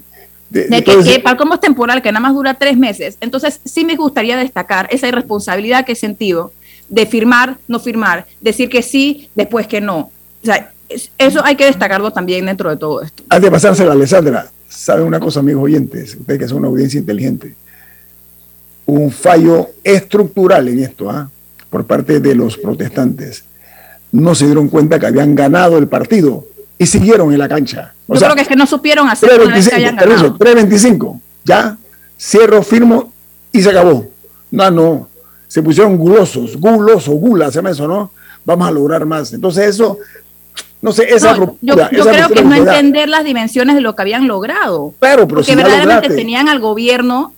de, que, para como es temporal, que nada más dura tres meses. Entonces, sí me gustaría destacar esa irresponsabilidad que he sentido de firmar, no firmar, decir que sí, después que no. O sea, eso hay que destacarlo también dentro de todo esto.
Antes de pasársela, Alessandra, ¿saben una cosa, amigos oyentes? Ustedes que son una audiencia inteligente. Un fallo estructural en esto, ¿ah? por parte de los protestantes. No se dieron cuenta que habían ganado el partido y siguieron en la cancha.
Yo creo que es que no supieron hacer 325,
325, ya, cierro, firmo y se acabó. No, no, se pusieron gulosos, guloso, gula, se llama eso, ¿no? Vamos a lograr más. Entonces eso, no sé, esa
no, Yo, creo que es no entender las dimensiones de lo que habían logrado.
Claro,
pero Porque verdaderamente tenían al gobierno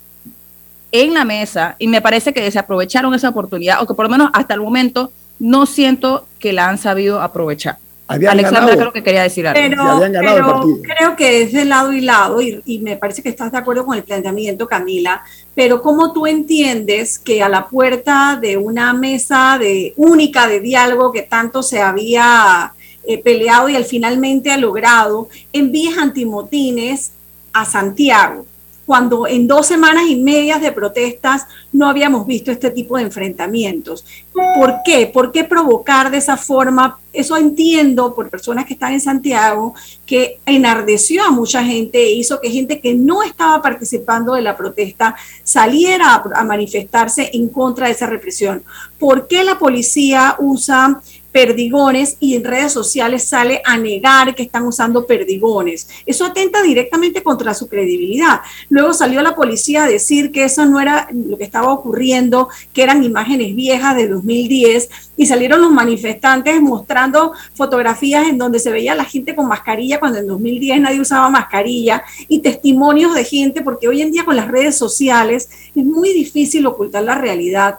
en la mesa y me parece que desaprovecharon esa oportunidad, o que por lo menos hasta el momento no siento que la han sabido aprovechar. Alexandra creo que quería decir algo.
Pero, creo que es de lado y lado, y, me parece que estás de acuerdo con el planteamiento, Camila, pero ¿cómo tú entiendes que a la puerta de una mesa de, única de diálogo que tanto se había eh, peleado y al finalmente ha logrado, envíes antimotines a Santiago? Cuando en dos semanas y medias de protestas no habíamos visto este tipo de enfrentamientos. ¿Por qué? ¿Por qué provocar de esa forma? Eso entiendo por personas que están en Santiago, que enardeció a mucha gente e hizo que gente que no estaba participando de la protesta saliera a, a manifestarse en contra de esa represión. ¿Por qué la policía usa perdigones y en redes sociales sale a negar que están usando perdigones. Eso atenta directamente contra su credibilidad. Luego salió la policía a decir que eso no era lo que estaba ocurriendo, que eran imágenes viejas de 2010 y salieron los manifestantes mostrando fotografías en donde se veía a la gente con mascarilla cuando en 2010 nadie usaba mascarilla y testimonios de gente porque hoy en día con las redes sociales es muy difícil ocultar la realidad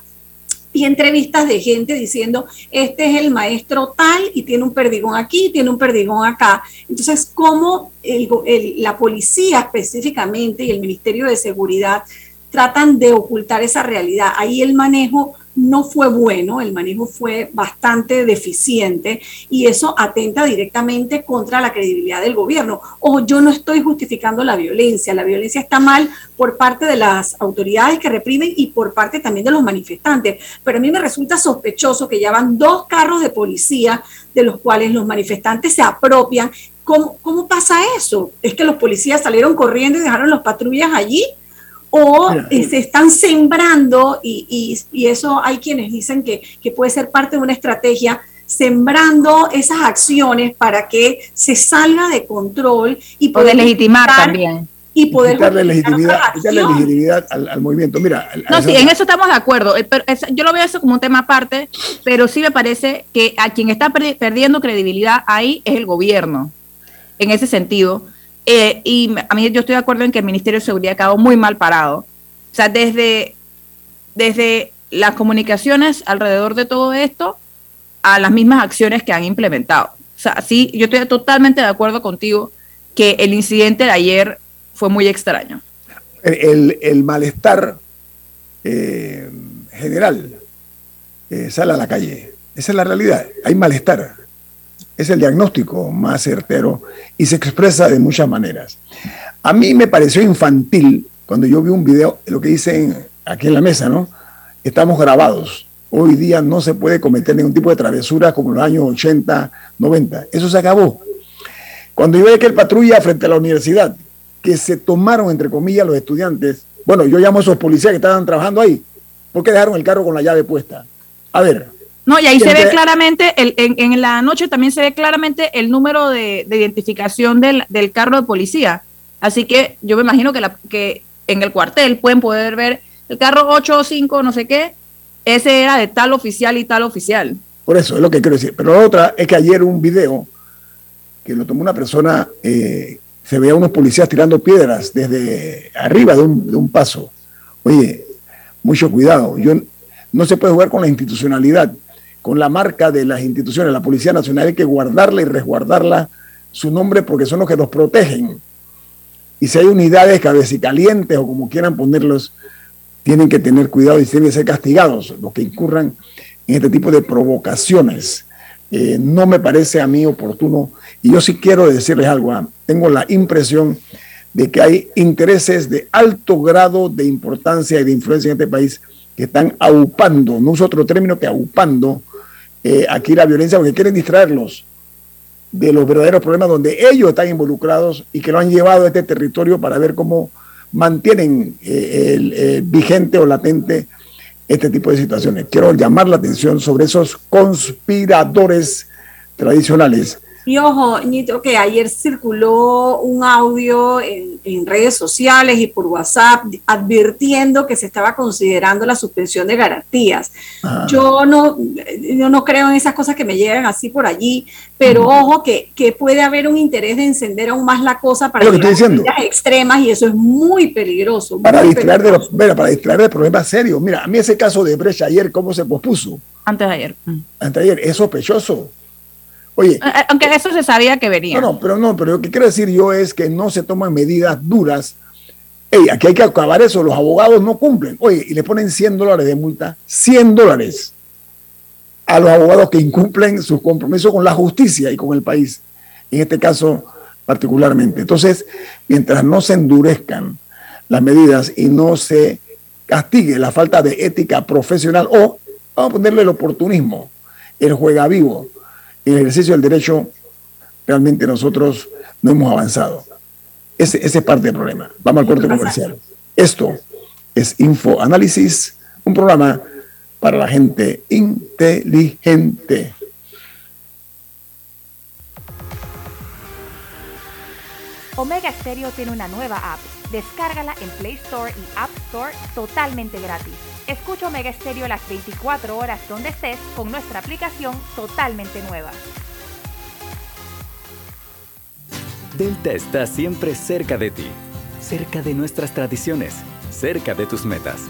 y entrevistas de gente diciendo, este es el maestro tal y tiene un perdigón aquí, tiene un perdigón acá. Entonces, ¿cómo la policía específicamente y el Ministerio de Seguridad tratan de ocultar esa realidad? Ahí el manejo no fue bueno, el manejo fue bastante deficiente y eso atenta directamente contra la credibilidad del gobierno. O yo no estoy justificando la violencia, la violencia está mal por parte de las autoridades que reprimen y por parte también de los manifestantes, pero a mí me resulta sospechoso que ya dos carros de policía de los cuales los manifestantes se apropian. ¿Cómo, cómo pasa eso? ¿Es que los policías salieron corriendo y dejaron las patrullas allí? O se están sembrando, y, eso hay quienes dicen que, puede ser parte de una estrategia, sembrando esas acciones para que se salga de control y
poder legitimar también.
Y poder
darle legitimidad, legitimidad al, movimiento. Mira,
no, sí, en eso estamos de acuerdo. Eh, yo lo veo eso como un tema aparte, pero sí me parece que a quien está perdiendo credibilidad ahí es el gobierno, en ese sentido eh, y a mí yo estoy de acuerdo en que el Ministerio de Seguridad quedado muy mal parado. O sea, desde, desde las comunicaciones alrededor de todo esto a las mismas acciones que han implementado. O sea, sí, yo estoy totalmente de acuerdo contigo que el incidente de ayer fue muy extraño.
El, malestar eh, general eh, sale a la calle. Esa es la realidad. Hay malestar es el diagnóstico más certero y se expresa de muchas maneras. A mí me pareció infantil cuando yo vi un video, lo que dicen aquí en la mesa, ¿no? Estamos grabados. Hoy día no se puede cometer ningún tipo de travesura como en los años 80, 90. Eso se acabó. Cuando yo vi que el patrulla frente a la universidad, que se tomaron, entre comillas, los estudiantes, bueno, yo llamo a esos policías que estaban trabajando ahí, ¿por qué dejaron el carro con la llave puesta? A ver,
no, y ahí se ve claramente, el, en, la noche también se ve claramente el número de, identificación del, carro de policía. Así que yo me imagino que, la, que en el cuartel pueden poder ver el carro 805, no sé qué, ese era de tal oficial y tal oficial.
Por eso es lo que quiero decir. Pero la otra es que ayer un video que lo tomó una persona, eh, se veía unos policías tirando piedras desde arriba de un, de un paso. Oye, mucho cuidado. Yo, no se puede jugar con la institucionalidad con la marca de las instituciones, la Policía Nacional, hay que guardarla y resguardarla su nombre porque son los que los protegen. Y si hay unidades cabecicalientes o como quieran ponerlos, tienen que tener cuidado y tienen que ser castigados los que incurran en este tipo de provocaciones. Eh, no me parece a mí oportuno y yo sí quiero decirles algo. Ah, tengo la impresión de que hay intereses de alto grado de importancia y de influencia en este país que están aupando, no uso otro término que aupando, eh, aquí la violencia porque quieren distraerlos de los verdaderos problemas donde ellos están involucrados y que lo han llevado a este territorio para ver cómo mantienen eh, el, vigente o latente este tipo de situaciones. Quiero llamar la atención sobre esos conspiradores tradicionales
y ojo, Nito, que ayer circuló un audio en, redes sociales y por WhatsApp advirtiendo que se estaba considerando la suspensión de garantías. Ah. Yo, no, yo no creo en esas cosas que me llegan así por allí, pero ojo que, puede haber un interés de encender aún más la cosa para
las
extremas y eso es muy peligroso.
Para, distraer De los, para distraer de problemas serios. Mira, a mí ese caso de Brecha ayer, ¿cómo se pospuso?
Antes de ayer.
Antes de ayer, es sospechoso
Oye. Eh, eh, aunque eso se sabía que venía.
No, no, pero no, pero lo que quiero decir yo es que no se toman medidas duras. Ey, aquí hay que acabar eso, los abogados no cumplen. Oye, y le ponen 100 dólares de multa, 100 dólares a los abogados que incumplen sus compromisos con la justicia y con el país, en este caso particularmente. Entonces, mientras no se endurezcan las medidas y no se castigue la falta de ética profesional o, vamos a ponerle el oportunismo, el juega vivo, en el ejercicio del derecho realmente nosotros no hemos avanzado. Ese, es parte del problema. Vamos al corte comercial. Esto es Info Análisis, un programa para la gente inteligente.
Omega Stereo tiene una nueva app. Descárgala en Play Store y App Store totalmente gratis. Escucha Omega Stereo las 24 horas donde estés con nuestra aplicación totalmente nueva.
Delta está siempre cerca de ti, cerca de nuestras tradiciones, cerca de tus metas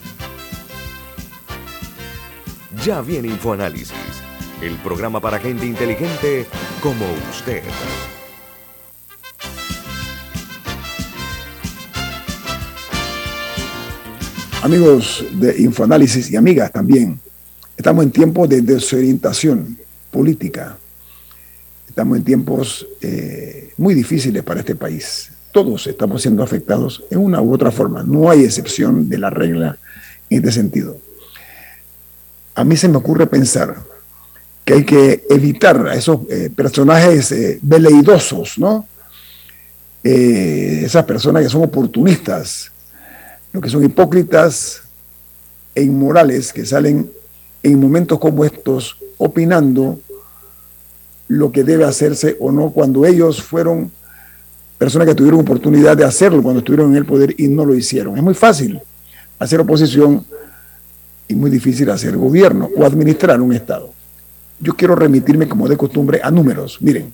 Ya viene InfoAnálisis, el programa para gente inteligente como usted.
Amigos de Infoanálisis y amigas también, estamos en tiempos de desorientación política. Estamos en tiempos eh, muy difíciles para este país. Todos estamos siendo afectados en una u otra forma. No hay excepción de la regla en este sentido. A mí se me ocurre pensar que hay que evitar a esos eh, personajes eh, veleidosos, ¿no? Eh, esas personas que son oportunistas, lo que son hipócritas e inmorales que salen en momentos como estos opinando lo que debe hacerse o no cuando ellos fueron personas que tuvieron oportunidad de hacerlo cuando estuvieron en el poder y no lo hicieron. Es muy fácil hacer oposición y muy difícil hacer gobierno o administrar un Estado. Yo quiero remitirme como de costumbre a números. Miren,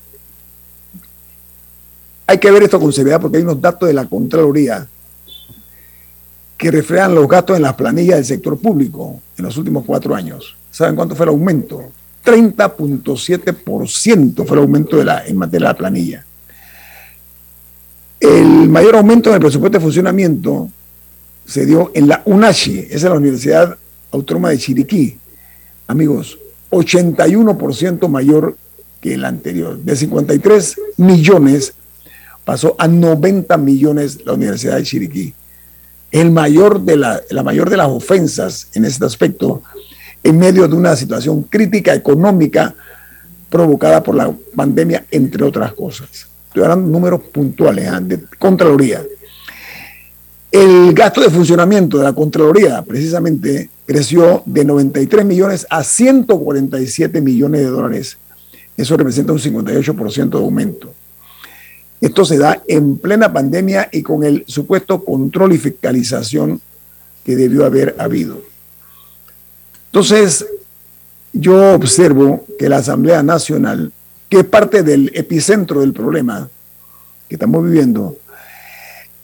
hay que ver esto con seriedad porque hay unos datos de la Contraloría que reflejan los gastos en las planillas del sector público en los últimos cuatro años. ¿Saben cuánto fue el aumento? 30.7% fue el aumento de la, en materia de la planilla. El mayor aumento en el presupuesto de funcionamiento se dio en la UNACHI, esa es la Universidad Autónoma de Chiriquí. Amigos, 81% mayor que el anterior. De 53 millones pasó a 90 millones la Universidad de Chiriquí el mayor de la, la mayor de las ofensas en este aspecto, en medio de una situación crítica económica provocada por la pandemia, entre otras cosas. Estoy hablando de números puntuales ¿eh? de Contraloría. El gasto de funcionamiento de la Contraloría, precisamente, creció de 93 millones a 147 millones de dólares. Eso representa un 58% de aumento. Esto se da en plena pandemia y con el supuesto control y fiscalización que debió haber habido. Entonces, yo observo que la Asamblea Nacional, que es parte del epicentro del problema que estamos viviendo,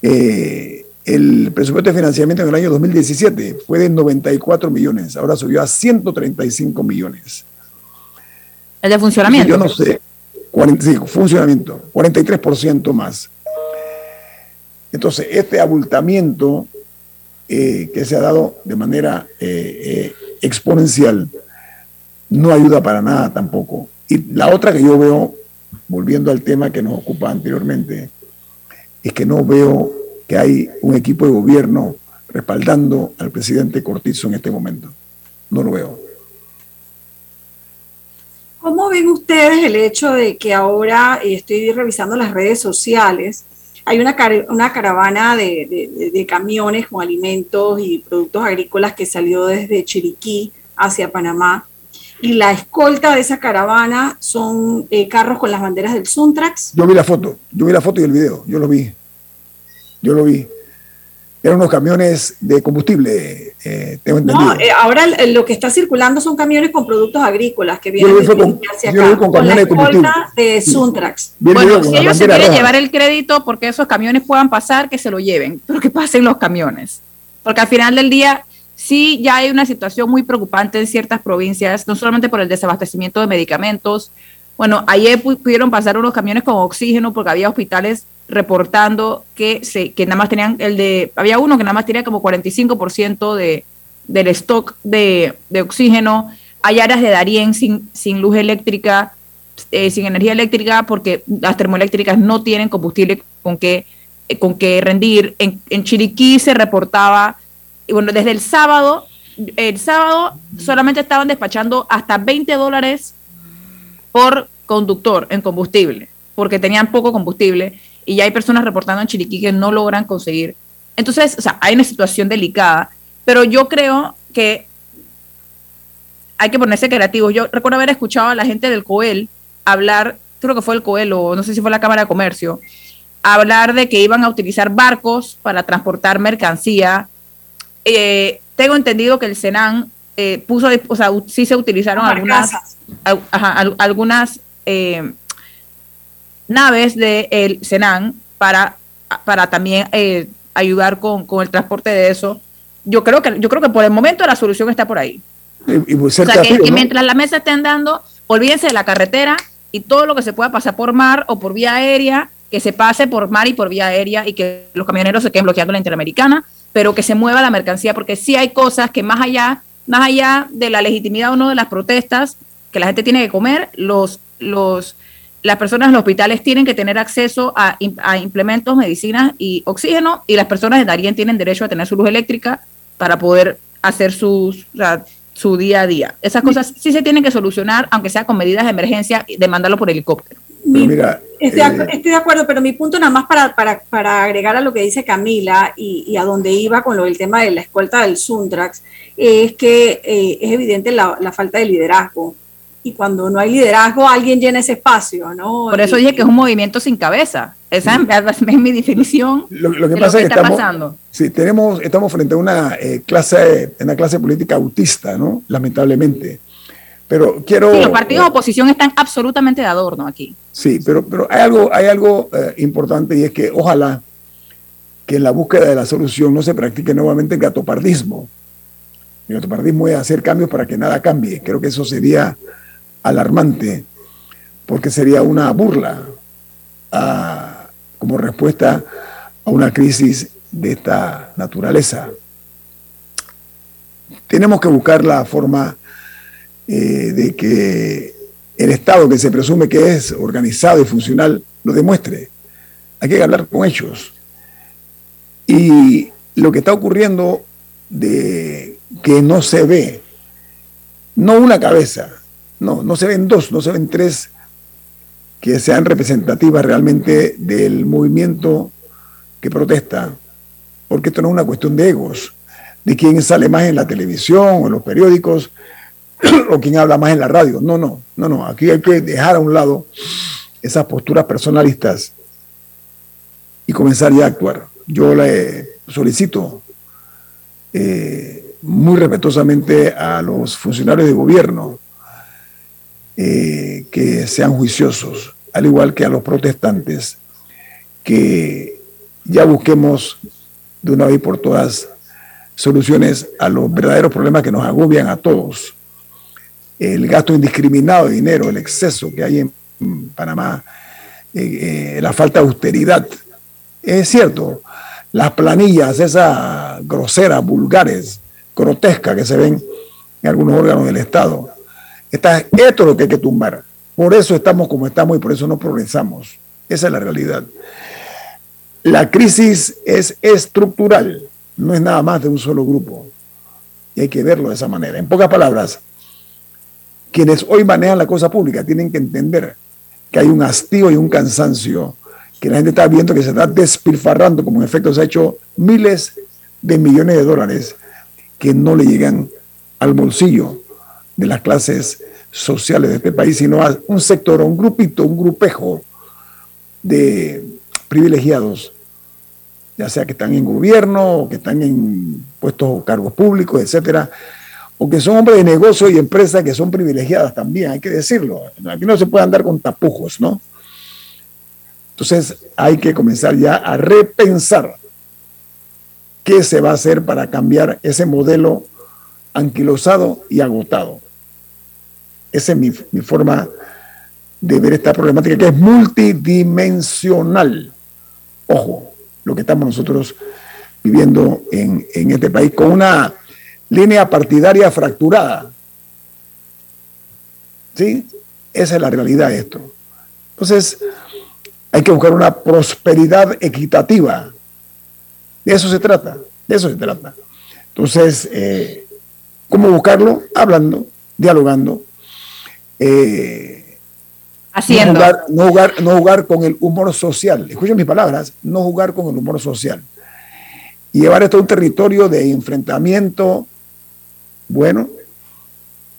eh, el presupuesto de financiamiento en el año 2017 fue de 94 millones, ahora subió a 135 millones.
¿El de funcionamiento?
Yo no sé, 45, funcionamiento, 43% más. Entonces, este abultamiento eh, que se ha dado de manera eh, eh, exponencial no ayuda para nada tampoco. Y la otra que yo veo, volviendo al tema que nos ocupa anteriormente, es que no veo que hay un equipo de gobierno respaldando al presidente Cortizo en este momento. No lo veo.
¿Cómo ven ustedes el hecho de que ahora eh, estoy revisando las redes sociales? Hay una, una caravana de, de, camiones con alimentos y productos agrícolas que salió desde Chiriquí hacia Panamá. Y la escolta de esa caravana son eh, carros con las banderas del Suntrax.
Yo vi la foto, yo vi la foto y el video, yo lo vi. Yo lo vi eran unos camiones de combustible, eh, tengo entendido.
No, eh, ahora lo que está circulando son camiones con productos agrícolas que vienen con, hacia acá, con, con la de combustible. de Suntrax.
bueno, si ellos se quieren llevar el crédito porque esos camiones puedan pasar, que se lo lleven, [LAUGHS] pero que pasen los camiones. Porque al final del día sí ya hay una situación muy preocupante en ciertas provincias, no solamente por el desabastecimiento de medicamentos. Bueno, ayer pudieron pasar unos camiones con oxígeno porque había hospitales reportando que, se, que nada más tenían el de, había uno que nada más tenía como 45% de, del stock de, de, oxígeno, hay áreas de Darién sin, sin luz eléctrica, eh, sin energía eléctrica, porque las termoeléctricas no tienen combustible con que, eh, con que rendir. En, en Chiriquí se reportaba, bueno, desde el sábado, el sábado solamente estaban despachando hasta 20 dólares por conductor en combustible, porque tenían poco combustible y ya hay personas reportando en Chiriquí que no logran conseguir. Entonces, o sea, hay una situación delicada, pero yo creo que hay que ponerse creativos. Yo recuerdo haber escuchado a la gente del COEL hablar, creo que fue el COEL o no sé si fue la Cámara de Comercio, hablar de que iban a utilizar barcos para transportar mercancía. Eh, tengo entendido que el Senan eh, puso, o sea, sí se utilizaron algunas, algunas eh, naves del el Senan para, para también eh, ayudar con, el transporte de eso. Yo creo que yo creo que por el momento la solución está por ahí. Y, o sea, que, mientras la mesa estén dando, olvídense de la carretera y todo lo que se pueda pasar por mar o por vía aérea, que se pase por mar y por vía aérea y que los camioneros se queden bloqueando la Interamericana, pero que se mueva la mercancía, porque sí hay cosas que más allá, más allá de la legitimidad o no de las protestas, que la gente tiene que comer, los, los las personas en los hospitales tienen que tener acceso a, implementos, medicinas y oxígeno, y las personas de Darien tienen derecho a tener su luz eléctrica para poder hacer sus, su día a día. Esas cosas sí se tienen que solucionar, aunque sea con medidas de emergencia, de mandarlo por helicóptero.
Mira, estoy, de acuerdo, pero mi punto nada más para, para, agregar a lo que dice Camila y, a donde iba con lo del tema de la escolta del Suntrax, es que eh, es evidente la, la falta de liderazgo y cuando no hay liderazgo, alguien llena ese espacio, ¿no?
Por eso dije que es un movimiento sin cabeza. Esa es mi definición.
Lo, que pasa es que estamos, pasando. Sí, tenemos, estamos frente a una eh, clase, una clase política autista, ¿no? Lamentablemente. Pero quiero.
Sí, los partidos de oposición están absolutamente de adorno aquí.
Sí, pero, pero hay algo, hay algo eh, importante y es que ojalá que en la búsqueda de la solución no se practique nuevamente el gatopardismo. El gatopardismo es hacer cambios para que nada cambie. Creo que eso sería alarmante, porque sería una burla como respuesta a una crisis de esta naturaleza. Tenemos que buscar la forma eh, de que el Estado, que se presume que es organizado y funcional, lo demuestre. Hay que hablar con ellos. Y lo que está ocurriendo de que no se ve, no una cabeza, no, no se ven dos, no se ven tres que sean representativas realmente del movimiento que protesta, porque esto no es una cuestión de egos, de quién sale más en la televisión o en los periódicos [CLEARS THROAT] o quién habla más en la radio. No, no, no, no. Aquí hay que dejar a un lado esas posturas personalistas y comenzar ya a actuar. Yo le solicito eh, muy respetuosamente a los funcionarios de gobierno eh, que sean juiciosos, al igual que a los protestantes, que ya busquemos de una vez por todas soluciones a los verdaderos problemas que nos agobian a todos. El gasto indiscriminado de dinero, el exceso que hay en Panamá, eh, eh, la falta de austeridad. Es cierto, las planillas, esas groseras, vulgares, grotescas que se ven en algunos órganos del Estado, Esto es lo que hay que tumbar. Por eso estamos como estamos y por eso no progresamos. Esa es la realidad. La crisis es estructural, no es nada más de un solo grupo. Y hay que verlo de esa manera. En pocas palabras, quienes hoy manejan la cosa pública tienen que entender que hay un hastío y un cansancio, que la gente está viendo que se está despilfarrando, como en efecto se ha hecho miles de millones de dólares que no le llegan al bolsillo de las clases sociales de este país, sino a un sector, un grupito, un grupejo de privilegiados, ya sea que están en gobierno, o que están en puestos o cargos públicos, etcétera, o que son hombres de negocio y empresas que son privilegiadas también, hay que decirlo. Aquí no se puede andar con tapujos, ¿no? Entonces hay que comenzar ya a repensar qué se va a hacer para cambiar ese modelo anquilosado y agotado. Esa es mi, forma de ver esta problemática que es multidimensional. Ojo, lo que estamos nosotros viviendo en, en este país con una línea partidaria fracturada. ¿Sí? Esa es la realidad de esto. Entonces, hay que buscar una prosperidad equitativa. De eso se trata, de eso se trata. Entonces, eh, ¿cómo buscarlo? Hablando, dialogando, eh,
Haciendo.
No jugar, no, jugar, no jugar con el humor social. Escuchen mis palabras, no jugar con el humor social. Y llevar esto a un territorio de enfrentamiento, bueno,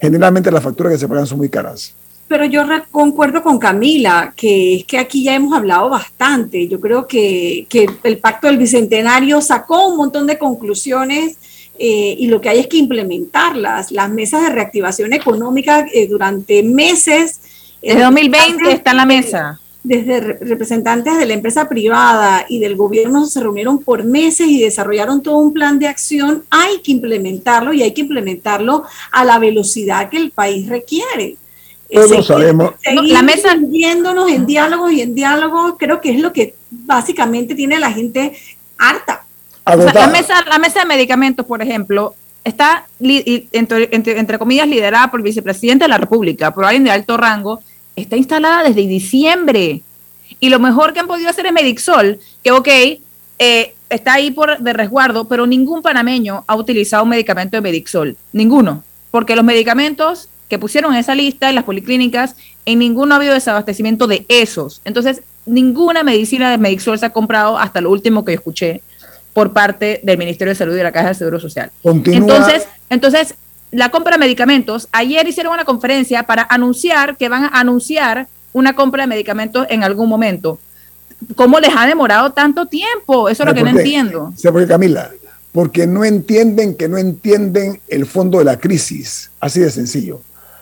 generalmente las facturas que se pagan son muy caras.
Pero yo concuerdo con Camila, que es que aquí ya hemos hablado bastante. Yo creo que, que el Pacto del Bicentenario sacó un montón de conclusiones eh, y lo que hay es que implementarlas. Las mesas de reactivación económica eh, durante meses.
Desde 2020 está en la mesa.
Desde representantes de la empresa privada y del gobierno se reunieron por meses y desarrollaron todo un plan de acción. Hay que implementarlo y hay que implementarlo a la velocidad que el país requiere.
Todos seguir, sabemos.
Seguir la mesa viéndonos en diálogos y en diálogos, creo que es lo que básicamente tiene la gente harta.
O sea, la, mesa, la mesa de medicamentos, por ejemplo, está, entre, entre, entre, comillas, liderada por el vicepresidente de la República, por alguien de alto rango, está instalada desde diciembre. Y lo mejor que han podido hacer es Medixol, que, ok, eh, está ahí por de resguardo, pero ningún panameño ha utilizado un medicamento de Medixol. Ninguno. Porque los medicamentos que pusieron en esa lista en las policlínicas, en ninguno ha habido desabastecimiento de esos. Entonces, ninguna medicina de Medixol se ha comprado hasta lo último que escuché por parte del Ministerio de Salud y de la Caja de Seguro Social.
Continúa.
Entonces, entonces, la compra de medicamentos, ayer hicieron una conferencia para anunciar que van a anunciar una compra de medicamentos en algún momento. ¿Cómo les ha demorado tanto tiempo? Eso es lo que no entiendo.
¿Sabe por qué, Camila? Porque no entienden que no entienden el fondo de la crisis. Así de sencillo.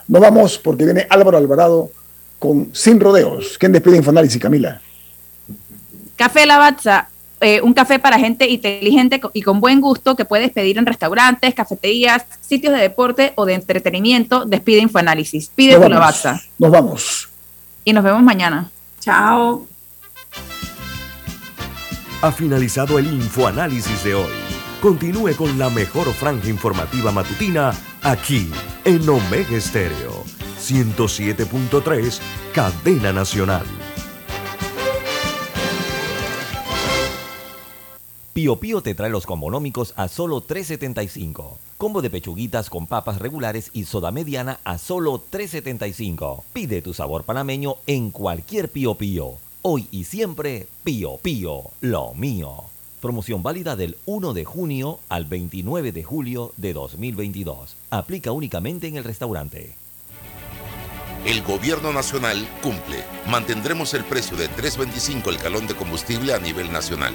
No vamos porque viene Álvaro Alvarado con Sin Rodeos. ¿Quién despide Infoanálisis, Camila?
Café Lavazza, eh, un café para gente inteligente y con buen gusto que puedes pedir en restaurantes, cafeterías, sitios de deporte o de entretenimiento. Despide Infoanálisis. Pide tu Lavazza.
Nos vamos.
Y nos vemos mañana.
Chao.
Ha finalizado el Infoanálisis de hoy. Continúe con la mejor franja informativa matutina aquí en Omega Estéreo 107.3, Cadena Nacional.
Pío Pío te trae los combonómicos a solo 3.75. Combo de pechuguitas con papas regulares y soda mediana a solo 3.75. Pide tu sabor panameño en cualquier Pío Pío. Hoy y siempre, Pío Pío, lo mío. Promoción válida del 1 de junio al 29 de julio de 2022. Aplica únicamente en el restaurante.
El gobierno nacional cumple. Mantendremos el precio de 3.25 el galón de combustible a nivel nacional.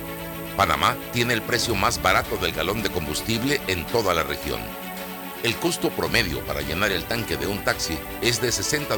Panamá tiene el precio más barato del galón de combustible en toda la región. El costo promedio para llenar el tanque de un taxi es de 60 dólares.